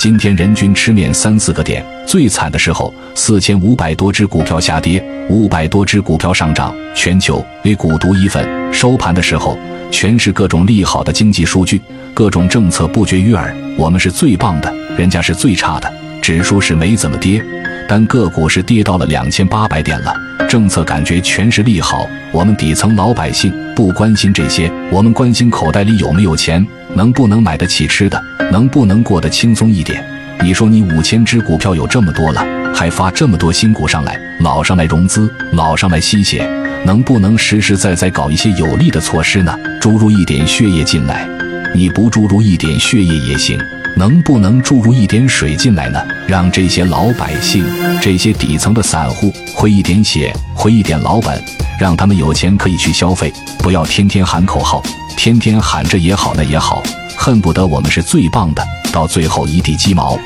今天人均吃面三四个点，最惨的时候，四千五百多只股票下跌，五百多只股票上涨。全球 A 股独一份，收盘的时候全是各种利好的经济数据，各种政策不绝于耳。我们是最棒的，人家是最差的。指数是没怎么跌，但个股是跌到了两千八百点了。政策感觉全是利好，我们底层老百姓不关心这些，我们关心口袋里有没有钱。能不能买得起吃的？能不能过得轻松一点？你说你五千只股票有这么多了，还发这么多新股上来，老上来融资，老上来吸血，能不能实实在在搞一些有利的措施呢？注入一点血液进来，你不注入一点血液也行。能不能注入一点水进来呢？让这些老百姓、这些底层的散户回一点血，回一点老本，让他们有钱可以去消费，不要天天喊口号。天天喊着也好，那也好，恨不得我们是最棒的，到最后一地鸡毛。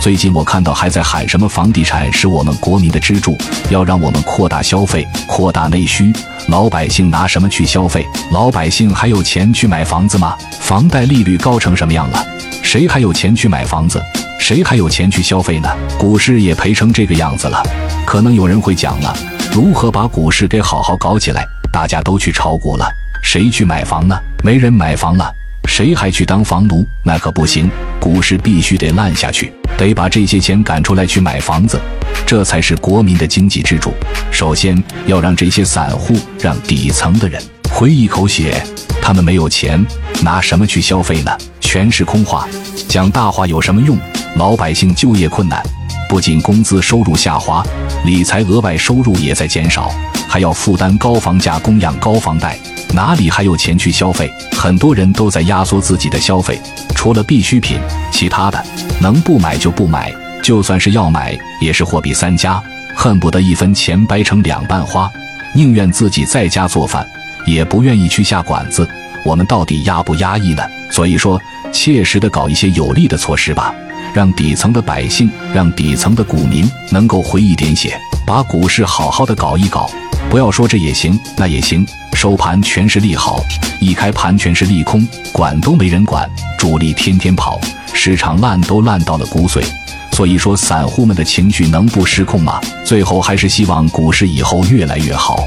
最近我看到还在喊什么房地产是我们国民的支柱，要让我们扩大消费、扩大内需。老百姓拿什么去消费？老百姓还有钱去买房子吗？房贷利率高成什么样了？谁还有钱去买房子？谁还有钱去消费呢？股市也赔成这个样子了。可能有人会讲了，如何把股市给好好搞起来？大家都去炒股了，谁去买房呢？没人买房了，谁还去当房奴？那可不行，股市必须得烂下去，得把这些钱赶出来去买房子，这才是国民的经济支柱。首先要让这些散户，让底层的人回一口血，他们没有钱，拿什么去消费呢？全是空话，讲大话有什么用？老百姓就业困难，不仅工资收入下滑，理财额外收入也在减少，还要负担高房价供养高房贷。哪里还有钱去消费？很多人都在压缩自己的消费，除了必需品，其他的能不买就不买。就算是要买，也是货比三家，恨不得一分钱掰成两半花，宁愿自己在家做饭，也不愿意去下馆子。我们到底压不压抑呢？所以说，切实的搞一些有利的措施吧，让底层的百姓，让底层的股民能够回一点血，把股市好好的搞一搞。不要说这也行，那也行。收盘全是利好，一开盘全是利空，管都没人管，主力天天跑，市场烂都烂到了骨髓。所以说，散户们的情绪能不失控吗？最后还是希望股市以后越来越好。